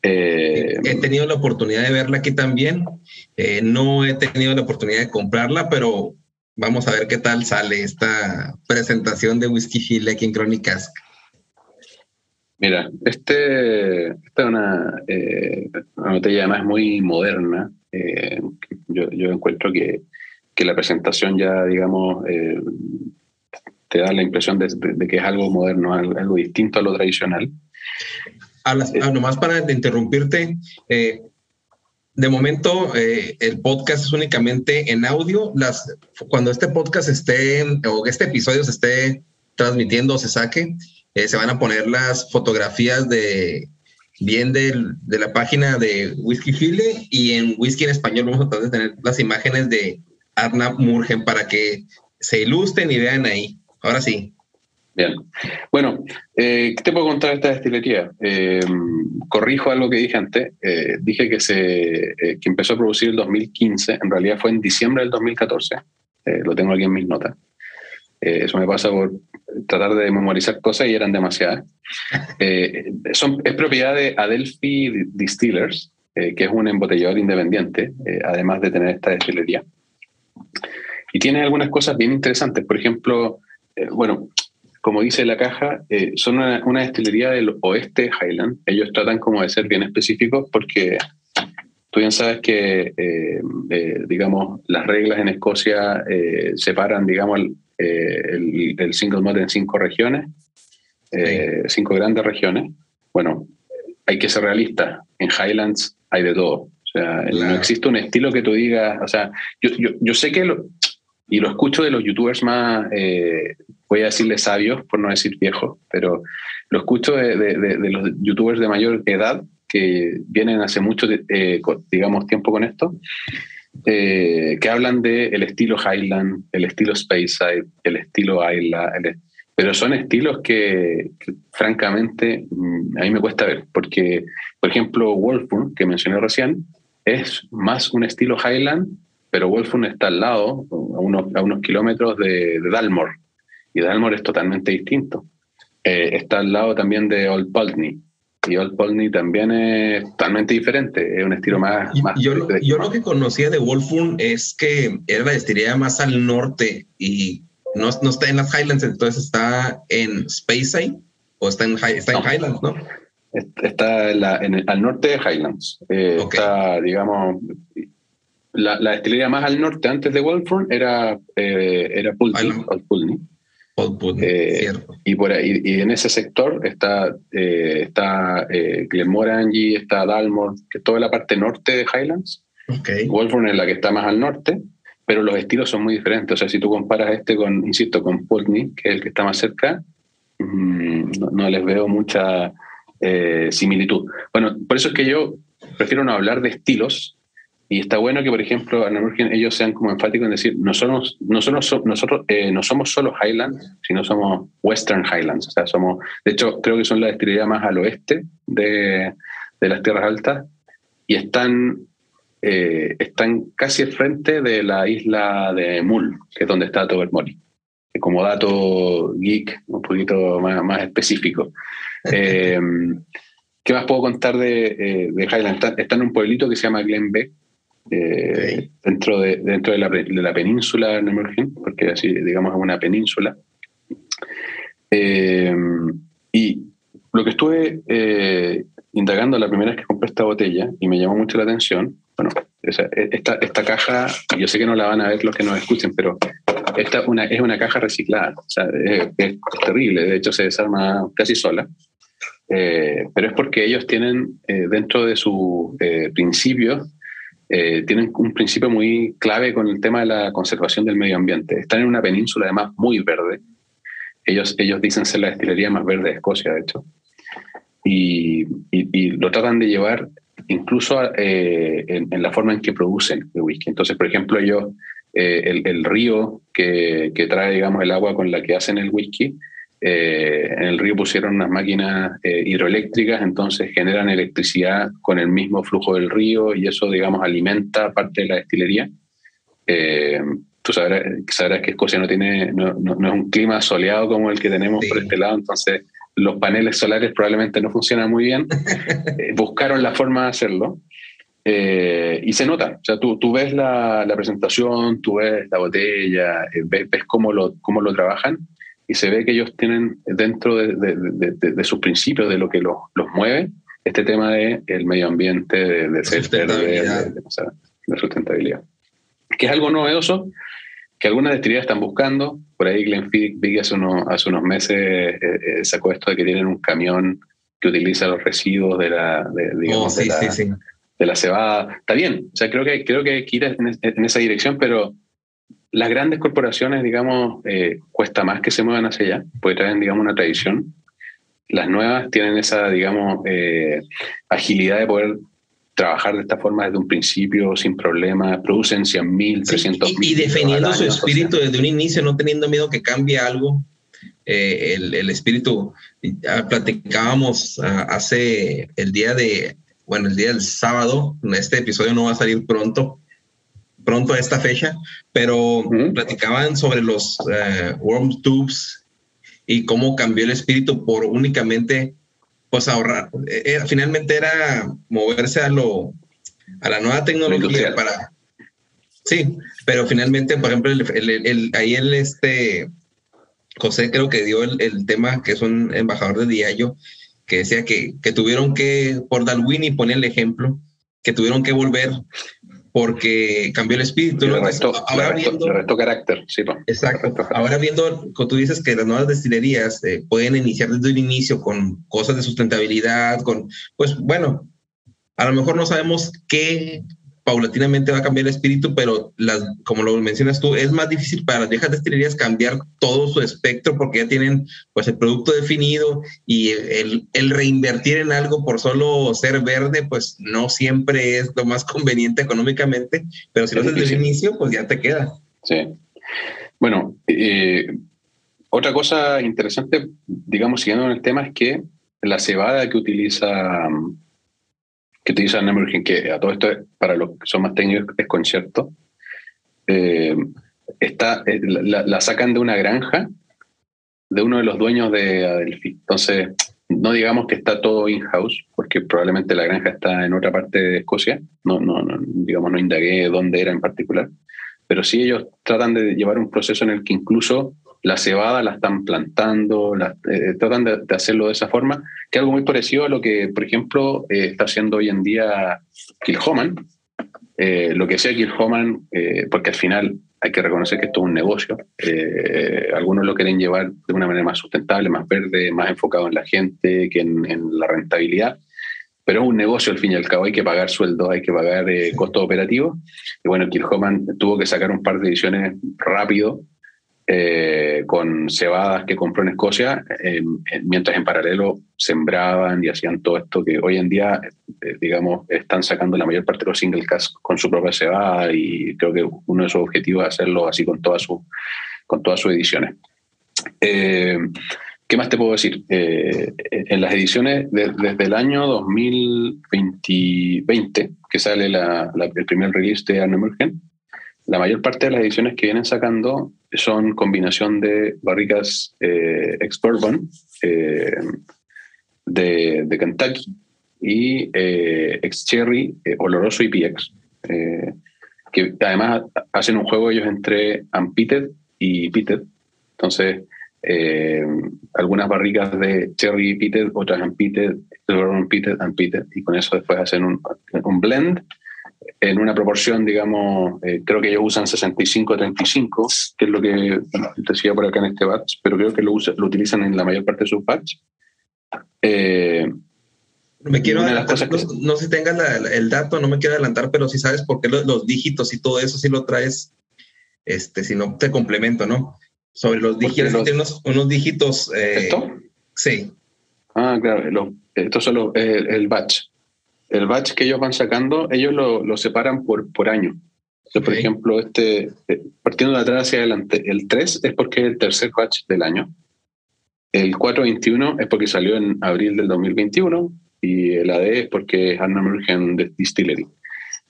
Eh, he tenido la oportunidad de verla aquí también. Eh, no he tenido la oportunidad de comprarla, pero vamos a ver qué tal sale esta presentación de Whisky Hill aquí en Crónicas. Mira, este, esta es una, eh, una botella además muy moderna. Eh, yo, yo, encuentro que, que, la presentación ya, digamos, eh, te da la impresión de, que es algo moderno, algo, distinto a lo tradicional. A las, ah, nomás para interrumpirte, de momento eh, el podcast es únicamente en audio. Las, cuando este podcast esté o este episodio se esté transmitiendo o se saque, eh, se van a poner las fotografías de bien de la página de Whisky Chile y en Whisky en español vamos a tratar de tener las imágenes de Arnab Murgen para que se ilustren y vean ahí. Ahora sí. Bien. Bueno, eh, ¿qué te puedo contar de esta destilería? Eh, corrijo algo que dije antes. Dije que, se, que empezó a producir el 2015. En realidad fue en diciembre del 2014. lo tengo aquí en mis notas. eso me pasa por tratar de memorizar cosas y eran demasiadas. son, es propiedad de Adelphi Distillers, que es un embotellador independiente, además de tener esta destilería. Y tiene algunas cosas bien interesantes. Por ejemplo, bueno, como dice la caja, eh, son una, destilería del oeste Highland. Ellos tratan como de ser bien específicos porque tú bien sabes que, eh, eh, digamos, las reglas en Escocia separan, digamos, el, single malt en cinco regiones, cinco grandes regiones. Bueno, hay que ser realista. En Highlands hay de todo. O sea, no existe un estilo que tú digas, o sea, yo, yo, yo sé que, lo, y lo escucho de los youtubers más, voy a decirle sabios, por no decir viejos, pero lo escucho de, los youtubers de mayor edad que vienen hace mucho, eh, digamos, tiempo con esto, eh, que hablan del el estilo Highland, el estilo Speyside, el estilo Isla, pero son estilos que, francamente mm, a mí me cuesta ver, porque, por ejemplo, Wolfburn, que mencioné recién, es más un estilo Highland, pero Wolfburn está al lado, a unos, kilómetros de, de Dalmore, y Dalmor es totalmente distinto. Eh, está al lado también de Old Pulteney. Y Old Pulteney también es totalmente diferente, es un estilo más... yo, lo que conocía de Wolfburn es que era la destilería más al norte y no, no, está en las Highlands, entonces está en Speyside o está en, está en Highlands, ¿no? Está en al norte de Highlands. Eh, está, digamos, la, la, destilería más al norte antes de Wolfburn era, eh, era Pulteney. Eh, y, por ahí, y en ese sector está, eh, está eh, Glenmorangie, está Dalmore, que es toda la parte norte de Highlands. Okay. Wolfburn es la que está más al norte, pero los estilos son muy diferentes. O sea, si tú comparas este con, insisto, con Pulteney, que es el que está más cerca, mm, no, les veo mucha eh, similitud. Bueno, por eso es que yo prefiero no hablar de estilos, y está bueno que, por ejemplo, ellos sean como enfáticos en decir, no somos, no nosotros eh, no somos solo Highlands, sino somos Western Highlands. O sea, somos, de hecho, creo que son la destilería más al oeste de, de las tierras altas y están, eh, están casi al frente de la isla de Mull, que es donde está Tobermory. Como dato geek, un poquito más, más específico. Eh, ¿Qué más puedo contar de, de Highlands? Está, en un pueblito que se llama Glen Eh, dentro, de, dentro de, la, de la península Nemergen, porque así, digamos, es una península. Eh, y lo que estuve eh, indagando la primera vez que compré esta botella y me llamó mucho la atención, bueno, esta, esta caja, yo sé que no la van a ver los que nos escuchen, pero esta una, es una caja reciclada, o sea, es, terrible, de hecho se desarma casi sola. pero es porque ellos tienen dentro de sus principios eh, tienen un principio muy clave con el tema de la conservación del medio ambiente. Están en una península además muy verde. Ellos, ellos dicen ser la destilería más verde de Escocia, de hecho. Y, y, lo tratan de llevar incluso eh, en, la forma en que producen el whisky. Entonces, por ejemplo, ellos, eh, el, el, río que, que, trae, digamos, el agua con la que hacen el whisky, eh, en el río pusieron unas máquinas eh, hidroeléctricas, entonces generan electricidad con el mismo flujo del río y eso, digamos, alimenta parte de la destilería. Eh, tú sabrás, sabrás, que Escocia no, tiene, no, es un clima soleado como el que tenemos por este lado, entonces los paneles solares probablemente no funcionan muy bien. buscaron la forma de hacerlo. y se nota, o sea, tú, tú ves la, la presentación, tú ves la botella, ves, ves cómo, lo, cómo lo trabajan y se ve que ellos tienen dentro de, sus principios, de lo que los, mueve, este tema del el medio ambiente, de, ser verde, de, sustentabilidad. Que es algo novedoso que algunas destilerías están buscando. Por ahí Glenfiddich hace, unos, hace unos meses eh, eh, sacó esto de que tienen un camión que utiliza los residuos de la, digamos, oh, de, de la cebada. Está bien, o sea, creo que, creo que hay que ir en, en esa dirección, pero las grandes corporaciones, digamos, eh, cuesta más que se muevan hacia allá, porque traen, digamos, una tradición. Las nuevas tienen esa, digamos, eh, agilidad de poder trabajar de esta forma desde un principio, sin problemas, producen 100 mil, 300 mil. y, defendiendo su espíritu desde un inicio, no teniendo miedo que cambie algo. Eh, el, el, espíritu, platicábamos ah, hace el día de, bueno, el día del sábado, este episodio no va a salir pronto, pronto a esta fecha, pero platicaban sobre los uh, worm tubes y cómo cambió el espíritu por únicamente pues ahorrar. Eh, finalmente era moverse a lo a la nueva tecnología para sí, pero finalmente, por ejemplo, el, ahí el este José creo que dio el, tema que es un embajador de Diallo que decía que, que tuvieron que, por Dalwini pone el ejemplo, que tuvieron que volver porque cambió el espíritu. Restó, ahora viendo, carácter, sí. Exacto. Ahora viendo, como tú dices que las nuevas destilerías eh, pueden iniciar desde el inicio con cosas de sustentabilidad, con, pues bueno, a lo mejor no sabemos qué paulatinamente va a cambiar el espíritu, pero las, como lo mencionas tú, es más difícil para las viejas destilerías cambiar todo su espectro porque ya tienen pues el producto definido y el, el, reinvertir en algo por solo ser verde, pues no siempre es lo más conveniente económicamente, pero si lo haces desde el inicio, pues ya te queda. Sí. Bueno, eh, otra cosa interesante, digamos, siguiendo en el tema, es que la cebada que utiliza que utilizan Emerging, que a todo esto, para los que son más técnicos, es concierto, eh, está, eh, la, sacan de una granja de uno de los dueños de Adelphi. Entonces, no digamos que está todo in-house, porque probablemente la granja está en otra parte de Escocia, no, no, no, digamos, no indagué dónde era en particular, pero sí ellos tratan de llevar un proceso en el que incluso la cebada la están plantando, eh, tratan de, hacerlo de esa forma, que es algo muy parecido a lo que, por ejemplo, eh, está haciendo hoy en día Kilhoman. Eh, lo que sea Kilhoman, porque al final hay que reconocer que esto es un negocio. algunos lo quieren llevar de una manera más sustentable, más verde, más enfocado en la gente que en, en la rentabilidad pero es un negocio al fin y al cabo, hay que pagar sueldos, hay que pagar costos operativos. Y bueno, Kilhoman tuvo que sacar un par de ediciones rápido eh, con cebadas que compró en Escocia, mientras en paralelo sembraban y hacían todo esto que hoy en día, eh, digamos, están sacando la mayor parte de los single cast con su propia cebada y creo que uno de sus objetivos es hacerlo así con, todas sus con todas sus ediciones. Eh, ¿Qué más te puedo decir? en las ediciones desde el año 2020, que sale el primer release de Arno Emergen, la mayor parte de las ediciones que vienen sacando son combinación de barricas eh, ex bourbon eh, de, Kentucky y eh, ex cherry eh, oloroso y PX. que además hacen un juego ellos entre unpeated y peated. Entonces, algunas barricas de cherry peated, otras unpeated, unpeated, unpeated, y con eso después hacen un, un blend en una proporción, digamos, eh, creo que ellos usan 65-35, que es lo que decía por acá en este batch, pero creo que lo, lo utilizan en la mayor parte de sus batch. Eh, me quiero adelantar, no, sé si tengas el dato, no me quiero adelantar, pero si sabes por qué los, dígitos y todo eso, si lo traes, este, si no te complemento, ¿no? Sobre los dígitos, unos, unos, dígitos. Eh, ¿Esto? Sí. Ah, claro, esto solo el, el batch el batch que ellos van sacando, ellos lo, lo separan por, por año. Por ejemplo, este, eh, partiendo de atrás hacia adelante, el 3 es porque es el tercer batch del año. El 421 es porque salió en abril del 2021 y el AD es porque es Anna American Distillery.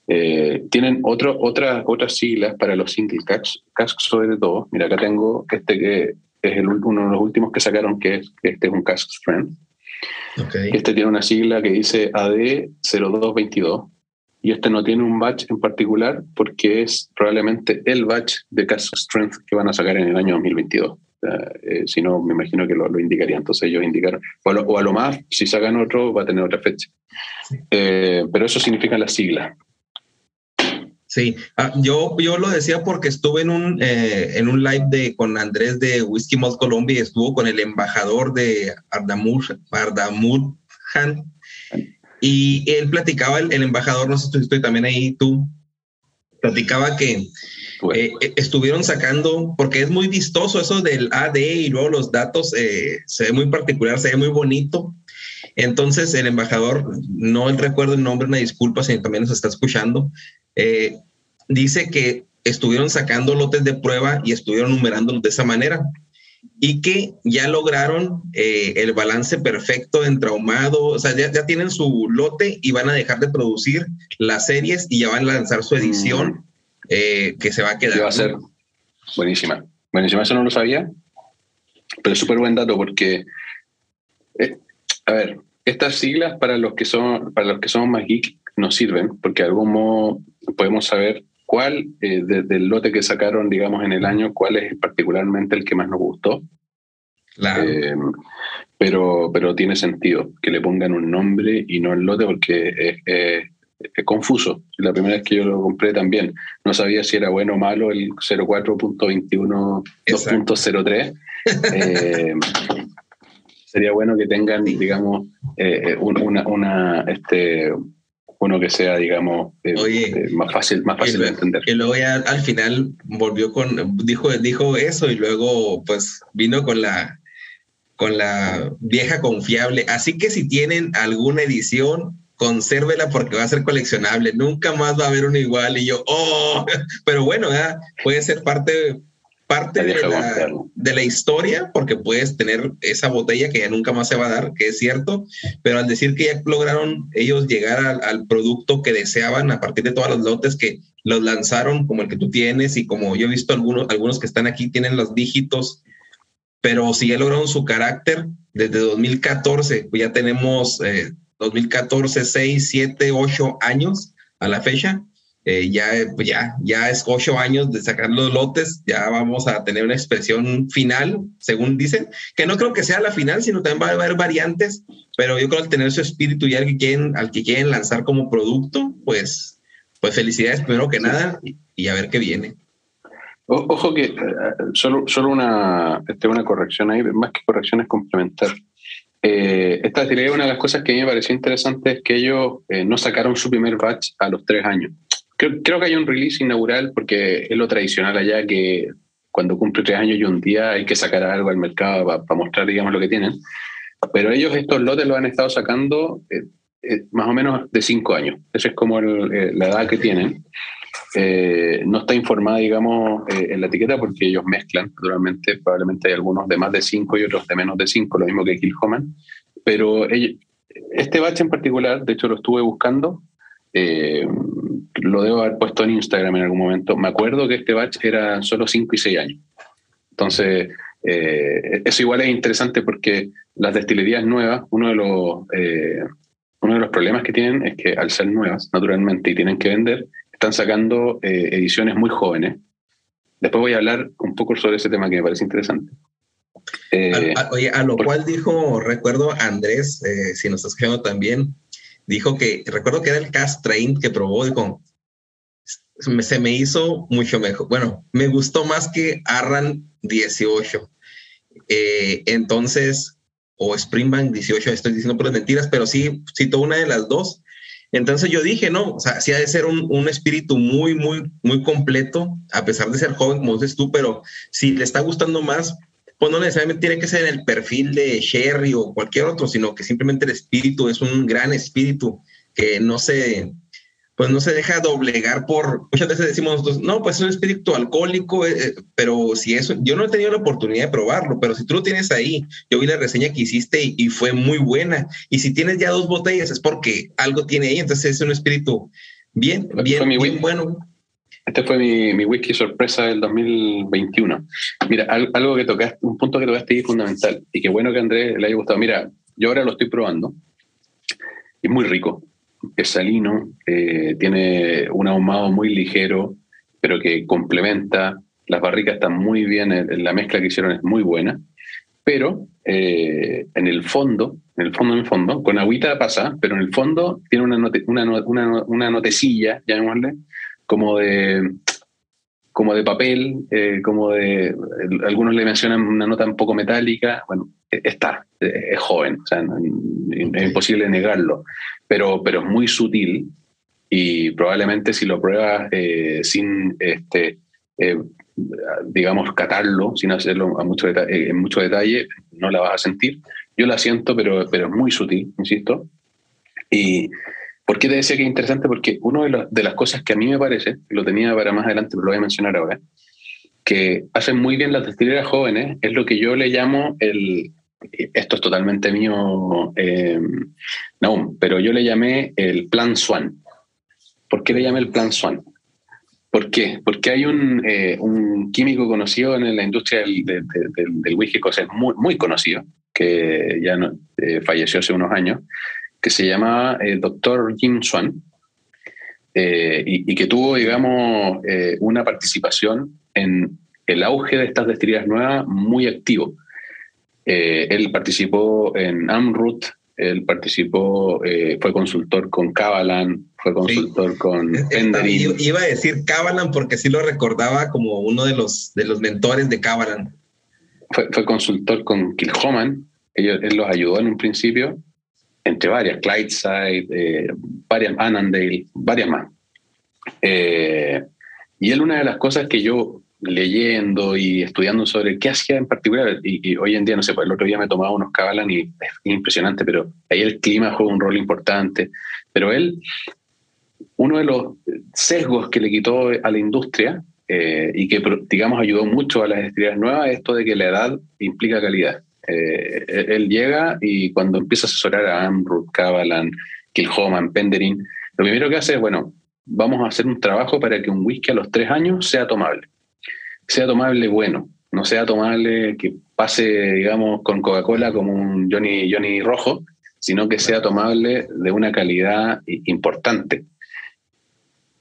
Eh, tienen otro, otra, otras siglas para los single casks, casks sobre todo. Mira, acá tengo este que es el, uno de los últimos que sacaron, que es, este es un cask strength. Este tiene una sigla que dice AD0222 y este no tiene un batch en particular porque es probablemente el batch de Cask Strength que van a sacar en el año 2022. Eh, si no, me imagino que lo, lo indicarían. Entonces ellos indicaron, o, a lo más, si sacan otro, va a tener otra fecha. Eh, pero eso significa la sigla. Sí, ah, yo, yo lo decía porque estuve en un, eh, en un live de, con Andrés de Whisky Malt Colombia y estuvo con el embajador de Ardamur, Ardamurhan Y él platicaba, el, embajador, no sé si estoy también ahí, tú, platicaba que eh, estuvieron sacando, porque es muy vistoso eso del AD y luego los datos, eh, se ve muy particular, se ve muy bonito. Entonces el embajador, no recuerdo el nombre, una disculpa si también nos está escuchando, dice que estuvieron sacando lotes de prueba y estuvieron numerándolos de esa manera y que ya lograron el balance perfecto entre ahumado, o sea, ya, tienen su lote y van a dejar de producir las series y ya van a lanzar su edición. Mm. Eh, que se va a quedar. va a ser buenísima. Buenísima, eso no lo sabía, pero súper buen dato porque, eh, a ver, estas siglas para los que son para los que somos más geek nos sirven porque de algún modo podemos saber cuál eh, del lote que sacaron, digamos, en el año, cuál es particularmente el que más nos gustó. pero, pero tiene sentido que le pongan un nombre y no el lote porque es, es confuso. La primera vez que yo lo compré también no sabía si era bueno o malo el 04.21 2.03. Eh, sería bueno que tengan, digamos, eh, una, una, este, uno que sea, digamos, eh, más fácil, más fácil de entender. Y luego ya al final volvió con, dijo, dijo eso y luego pues vino con la con la vieja confiable. Así que si tienen alguna edición, consérvela porque va a ser coleccionable, nunca más va a haber uno igual y yo, oh, pero bueno, puede ser parte, parte de la, de la, historia porque puedes tener esa botella que ya nunca más se va a dar, que es cierto, pero al decir que ya lograron ellos llegar al, al producto que deseaban a partir de todos los lotes que los lanzaron, como el que tú tienes y como yo he visto algunos, algunos que están aquí tienen los dígitos, pero si ya lograron su carácter, desde 2014, pues ya tenemos... Eh, 2014, 6, 7, 8 años a la fecha. Eh, ya, pues ya, ya es ocho años de sacar los lotes, ya vamos a tener una expresión final, según dicen, que no creo que sea la final, sino también va a haber variantes, pero yo creo que al tener su espíritu y al que quieren, al que quieren lanzar como producto, pues, pues felicidades primero que nada y, a ver qué viene. ojo que eh, solo, solo una, este, una corrección ahí, más que corrección es complementar. Eh, esta es una de las cosas que a mí me pareció interesante es que ellos eh, no sacaron su primer batch a los tres años. Creo, que hay un release inaugural porque es lo tradicional allá que cuando cumple tres años y un día hay que sacar algo al mercado para mostrar, digamos, lo que tienen. Pero ellos estos lotes los han estado sacando eh, más o menos de cinco años. Esa es como la edad que tienen. no está informada, digamos, en la etiqueta porque ellos mezclan, naturalmente, probablemente hay algunos de más de 5 y otros de menos de 5, lo mismo que Kilhoman, pero este batch en particular, de hecho lo estuve buscando, eh, lo debo haber puesto en Instagram en algún momento, me acuerdo que este batch era solo 5 y 6 años. Entonces, eh, eso igual es interesante porque las destilerías nuevas, uno de los... Eh, uno de los problemas que tienen es que al ser nuevas, naturalmente, y tienen que vender, están sacando ediciones muy jóvenes. Después voy a hablar un poco sobre ese tema que me parece interesante. Eh, a, oye, a lo cual dijo, recuerdo Andrés, eh, si nos estás escuchando también, dijo que, recuerdo que era el Cast Train que probó, dijo, se me hizo mucho mejor. Bueno, me gustó más que Arran 18. Eh, entonces, o Springbank 18, estoy diciendo por mentiras, pero sí citó una de las dos. Entonces yo dije, no, o sea, sí ha de ser un, un, espíritu muy, muy, muy completo, a pesar de ser joven, como dices tú, pero si le está gustando más, pues no necesariamente tiene que ser en el perfil de Sherry o cualquier otro, sino que simplemente el espíritu es un gran espíritu que no se, pues no se deja doblegar por, muchas veces decimos nosotros, no, pues es un espíritu alcohólico, eh, eh, pero si eso, yo no he tenido la oportunidad de probarlo, pero si tú lo tienes ahí, yo vi la reseña que hiciste y, fue muy buena, y si tienes ya dos botellas es porque algo tiene ahí, entonces es un espíritu bien, bien, bien bueno. Este fue mi, mi, whisky sorpresa del 2021. Mira, algo que tocaste, un punto que tocaste ahí fundamental y que bueno que a Andrés le haya gustado. Mira, yo ahora lo estoy probando. Es muy rico. Es salino, eh, tiene un ahumado muy ligero, pero que complementa. Las barricas están muy bien, la mezcla que hicieron es muy buena. Pero eh, en el fondo, en el fondo, en el fondo, con agüita pasa, pero en el fondo tiene una, una, una, una notecilla, llamémosle, como de, como de papel, eh, como de, algunos le mencionan una nota un poco metálica, bueno, está, es joven, o sea, es imposible negarlo, pero, pero es muy sutil y probablemente si lo pruebas eh, sin, este, eh, digamos, catarlo, sin hacerlo a mucho eh, en mucho detalle, no la vas a sentir. Yo la siento, pero, pero es muy sutil, insisto. Y ¿por qué te decía que es interesante? Porque una de, de las cosas que a mí me parece, lo tenía para más adelante, pero lo voy a mencionar ahora, que hacen muy bien las destilerías jóvenes, es lo que yo le llamo el, esto es totalmente mío, eh, no, pero yo le llamé el plan Swan. ¿Por qué le llamé el plan Swan? ¿Por qué? Porque hay un, eh, un químico conocido en la industria del, del, whisky es muy, muy conocido, que ya no, eh, falleció hace unos años, que se llamaba el doctor Jim Swan, y, y, que tuvo, digamos, una participación en el auge de estas destilerías nuevas muy activo. Eh, él participó en Amrut, él participó, eh, fue consultor con Kavalan, fue consultor con Penderin. Iba a decir Kavalan porque sí lo recordaba como uno de los, de los mentores de Kavalan. Fue, fue consultor con Kilhoman, él los ayudó en un principio, entre varias, Clydeside, eh, varias, Annandale, varias más. y él una de las cosas que yo leyendo y estudiando sobre qué hacía en particular. Y, hoy en día, no sé, pues el otro día me tomaba unos cabalan y es impresionante, pero ahí el clima juega un rol importante. Pero él, uno de los sesgos que le quitó a la industria eh, y que, digamos, ayudó mucho a las estrellas nuevas es esto de que la edad implica calidad. Eh, él llega y cuando empieza a asesorar a Amrut, Kavalan, Kilhoman, Penderin, lo primero que hace es, bueno, vamos a hacer un trabajo para que un whisky a los tres años sea tomable sea tomable bueno, no sea tomable que pase, digamos, con Coca-Cola como un Johnny, Johnny rojo, sino que sea tomable de una calidad importante.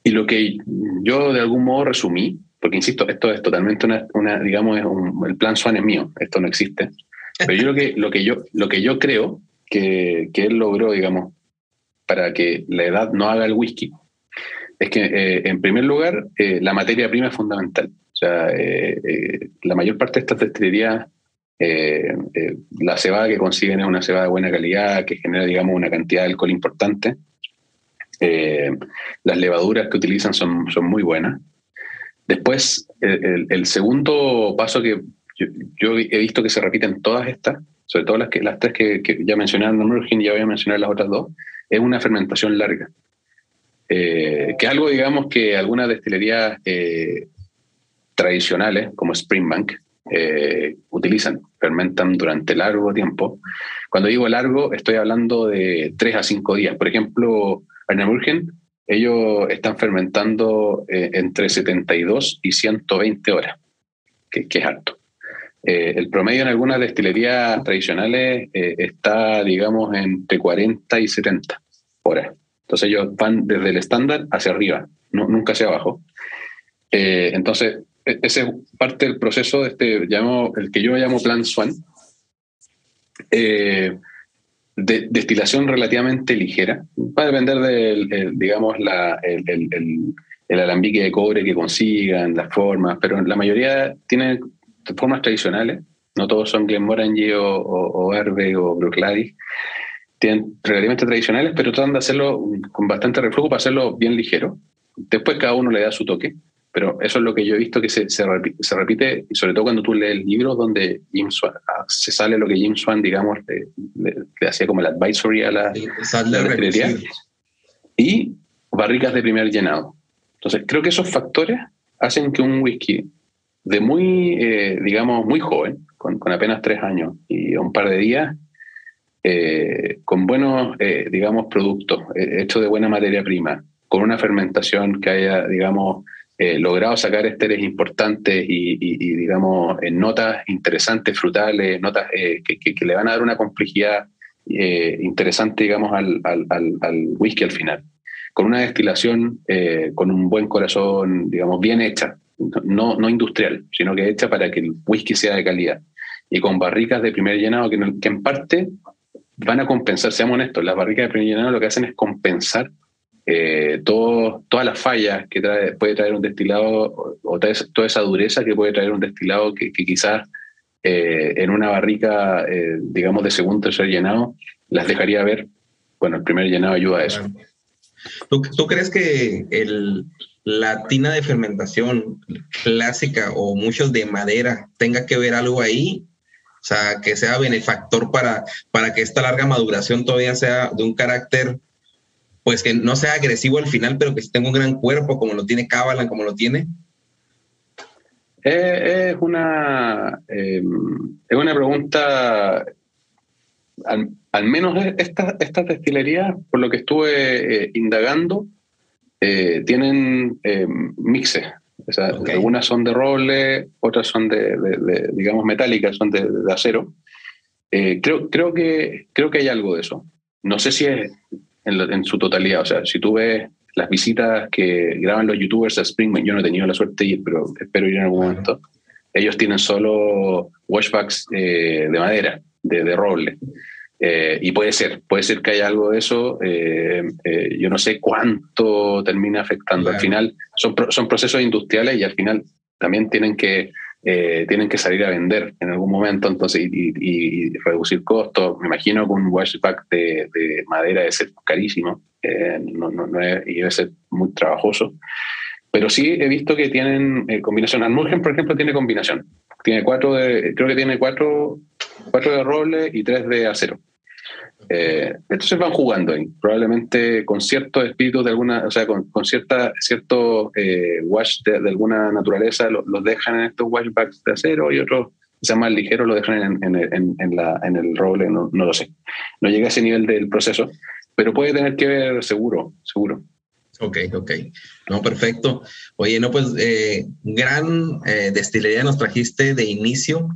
Y lo que yo de algún modo resumí, porque insisto, esto es totalmente una, digamos, el plan Swan es mío, esto no existe. Pero yo lo que, lo que, yo, lo que yo creo que, que él logró, digamos, para que la edad no haga el whisky, es que, eh, en primer lugar, eh, la materia prima es fundamental. Eh, eh, la mayor parte de estas destilerías, la cebada que consiguen es una cebada de buena calidad, que genera, digamos, una cantidad de alcohol importante. las levaduras que utilizan son, son muy buenas. Después, el, segundo paso que yo, he visto que se repiten todas estas, sobre todo las, que, las tres que, ya mencionaron y ya voy a mencionar las otras dos, es una fermentación larga. que es algo, digamos, que algunas destilerías tradicionales como Springbank eh, utilizan, fermentan durante largo tiempo. Cuando digo largo, estoy hablando de 3 a 5 días. Por ejemplo, Arnamurgen, ellos están fermentando eh, entre 72 y 120 horas, que, es alto. Eh, el promedio en algunas destilerías tradicionales está, digamos, entre 40 y 70 horas. Entonces ellos van desde el estándar hacia arriba, nunca hacia abajo. entonces, e-, ese es parte del proceso de este, llamo, el que yo llamo plan Swan, eh, de destilación relativamente ligera. Va a depender del, digamos, la, el, el, el, alambique de cobre que consigan, las formas, pero la mayoría tienen formas tradicionales. No todos son Glenmorangie o, o, o Herbe o Bruichladdich. Tienen relativamente tradicionales, pero tratan de hacerlo con bastante reflujo para hacerlo bien ligero. Después cada uno le da su toque. Pero eso es lo que yo he visto que se, se, repite, y sobre todo cuando tú lees libros donde Jim Swan, ah, se sale lo que Jim Swan, digamos, le, hacía como el advisory a la, la y barricas de primer llenado. Entonces, creo que esos factores hacen que un whisky de muy, eh, digamos, muy joven, con, con, apenas tres años y un par de días, eh, con buenos, eh, digamos, productos, hechos de buena materia prima, con una fermentación que haya, digamos, eh, logrado sacar esteres importantes y, digamos, en notas interesantes, frutales, notas eh, que, le van a dar una complejidad eh, interesante, digamos, al, whisky al final. Con una destilación con un buen corazón, digamos, bien hecha, no, no industrial, sino que hecha para que el whisky sea de calidad. Y con barricas de primer llenado que, que en parte van a compensar, seamos honestos, las barricas de primer llenado lo que hacen es compensar eh, todo, todas las fallas que puede traer un destilado o toda esa dureza que puede traer un destilado que, quizás eh, en una barrica, eh, digamos, de segundo tercer llenado, las dejaría ver. Bueno, el primer llenado ayuda a eso. ¿Tú, tú crees que el, la tina de fermentación clásica o muchos de madera tenga que ver algo ahí? O sea, que sea benefactor para, para que esta larga maduración todavía sea de un carácter, pues que no sea agresivo al final, pero que tenga un gran cuerpo como lo tiene Cabalan, como lo tiene. Eh, es una, em, es una pregunta, al, menos estas esta destilerías, por lo que estuve eh, indagando, eh, tienen em, mixes. Algunas son de roble, otras son de, digamos, metálicas, son de, acero. creo, creo, que, creo que hay algo de eso. No sé si es en, en, su totalidad. O sea, si tú ves las visitas que graban los youtubers a Springman, yo no he tenido la suerte de ir, pero espero ir en algún momento. Ellos tienen solo washbacks eh, de madera, de, roble. Eh, y puede ser, puede ser que haya algo de eso. Eh, yo no sé cuánto termina afectando. Al final son, son procesos industriales y al final también tienen que, tienen que salir a vender en algún momento entonces y, reducir costos. Me imagino que un washback de, de madera debe ser carísimo no, no, no es, y debe ser muy trabajoso. Pero sí he visto que tienen eh, combinación. Almurgen, por ejemplo, tiene combinación. Tiene cuatro de, creo que tiene cuatro, cuatro de roble y tres de acero. Eh, entonces van jugando ahí, probablemente con ciertos espíritus de alguna, o sea, con, con cierta, cierto eh, wash de, alguna naturaleza, los dejan en estos washbacks de acero y otros sean más ligeros lo dejan en, en, en, la, en el roble, no, no, lo sé. No llega a ese nivel del proceso, pero puede tener que ver seguro, seguro. Ok, ok. No, perfecto. Oye, no, pues eh, gran eh, destilería nos trajiste de inicio.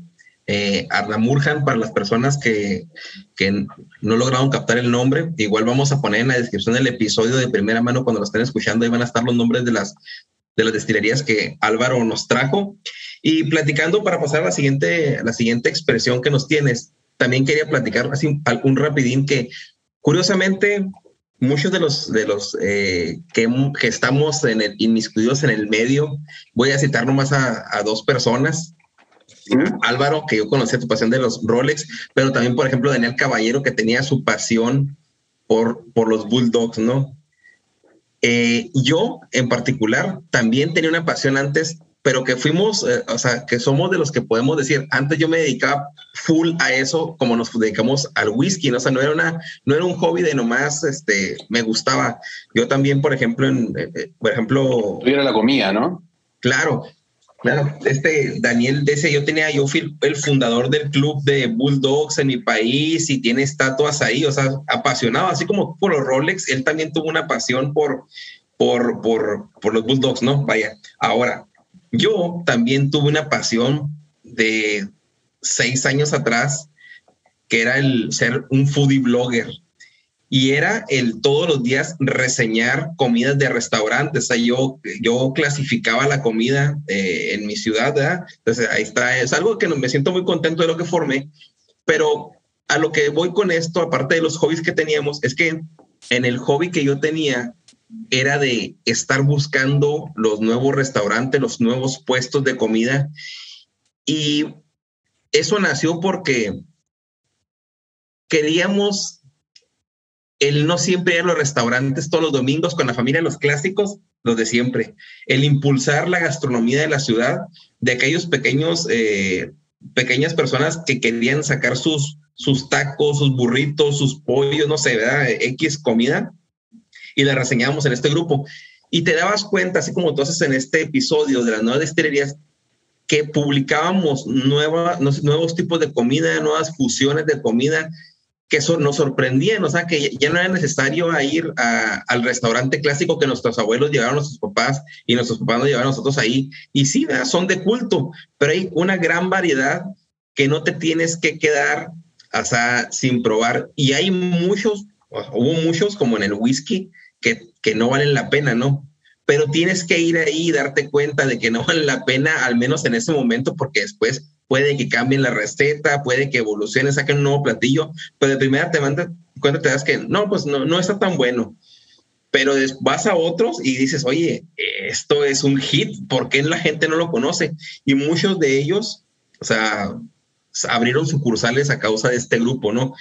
Eh, Arnamurjan, para las personas que, que, no lograron captar el nombre, igual vamos a poner en la descripción del episodio de primera mano cuando lo estén escuchando, ahí van a estar los nombres de las, de las destilerías que Álvaro nos trajo. Y platicando para pasar a la siguiente, la siguiente expresión que nos tienes, también quería platicar así un rapidín que Curiosamente, muchos de los, de los eh, que, estamos en el, inmiscuidos en el medio, voy a citar nomás a, dos personas. Álvaro, que yo conocí tu pasión de los Rolex, pero también, por ejemplo, Daniel Caballero, que tenía su pasión por, por los Bulldogs, ¿no? Eh, yo, en particular, también tenía una pasión antes pero que fuimos, eh, o sea, que somos de los que podemos decir, antes yo me dedicaba full a eso, como nos dedicamos al whisky, ¿no? o sea, no era, una, no era un hobby de nomás, este, me gustaba. Yo también, por ejemplo, en, eh, eh, por ejemplo... Era la comida, ¿no? Claro, Claro, este Daniel ese yo tenía, yo fui el fundador del club de Bulldogs en mi país y tiene estatuas ahí, o sea, apasionado, así como por los Rolex, él también tuvo una pasión por, por, por, por los Bulldogs, ¿no? Vaya, ahora, yo también tuve una pasión de seis años atrás, que era el ser un foodie blogger. Y era el todos los días reseñar comidas de restaurantes. O yo, yo clasificaba la comida eh, en mi ciudad, ¿verdad? Entonces ahí está. Es algo que me siento muy contento de lo que formé. Pero a lo que voy con esto, aparte de los hobbies que teníamos, es que en el hobby que yo tenía era de estar buscando los nuevos restaurantes, los nuevos puestos de comida. Y eso nació porque queríamos el no siempre ir a los restaurantes todos los domingos con la familia, los clásicos, los de siempre. El impulsar la gastronomía de la ciudad, de aquellos pequeños, eh, pequeñas personas que querían sacar sus, sus tacos, sus burritos, sus pollos, no sé, ¿verdad? X comida y la reseñábamos en este grupo. Y te dabas cuenta, así como tú haces en este episodio de las nuevas destilerías, que publicábamos nueva, nuevos tipos de comida, nuevas fusiones de comida que eso nos sorprendían, o sea, que ya no era necesario ir al restaurante clásico que nuestros abuelos llevaron a nuestros papás y nuestros papás nos llevaron a nosotros ahí. Y sí, son de culto, pero hay una gran variedad que no te tienes que quedar o sin probar. Y hay muchos, hubo muchos como en el whisky, que, no valen la pena, ¿no? Pero tienes que ir ahí y darte cuenta de que no valen la pena, al menos en ese momento, porque después puede que cambien la receta, puede que evolucione, saquen un nuevo platillo, pero de primera te manda cuenta, te das que no, pues no, no está tan bueno. Pero vas a otros y dices, oye, esto es un hit, ¿por qué la gente no lo conoce? Y muchos de ellos, o sea, abrieron sucursales a causa de este grupo, ¿no?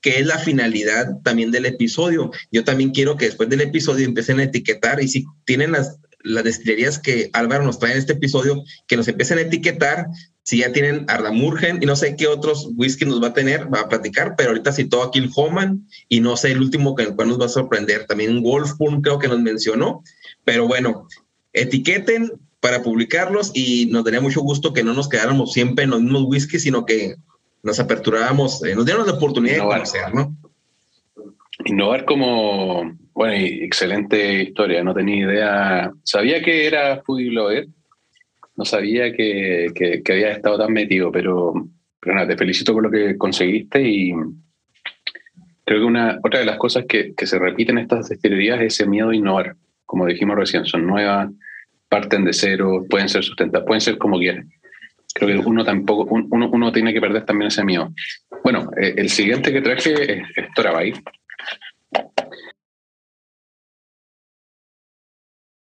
Que es la finalidad también del episodio. Yo también quiero que después del episodio empiecen a etiquetar y si tienen las, las destilerías que Álvaro nos trae en este episodio, que nos empiecen a etiquetar si ya tienen Ardamurgen y no sé qué otros whisky nos va a tener, va a platicar, pero ahorita citó aquí el Homan y no sé el último que el cual nos va a sorprender, también Wolfburn creo que nos mencionó, pero bueno, etiqueten para publicarlos y nos daría mucho gusto que no nos quedáramos siempre en los mismos whisky, sino que nos aperturáramos, eh, nos dieron la oportunidad de conocer, ¿no? Innovar como, bueno, excelente historia, no tenía idea, sabía que era foodie blogger, no sabía que, que, había estado tan metido, pero, pero nada, te felicito por lo que conseguiste y creo que una, otra de las cosas que, que se repiten en estas destilerías es ese miedo a innovar. Como dijimos recién, son nuevas, parten de cero, pueden ser sustentadas, pueden ser como quieran. Creo que uno tampoco, uno, uno tiene que perder también ese miedo. Bueno, eh, el siguiente que traje es, es Torabay.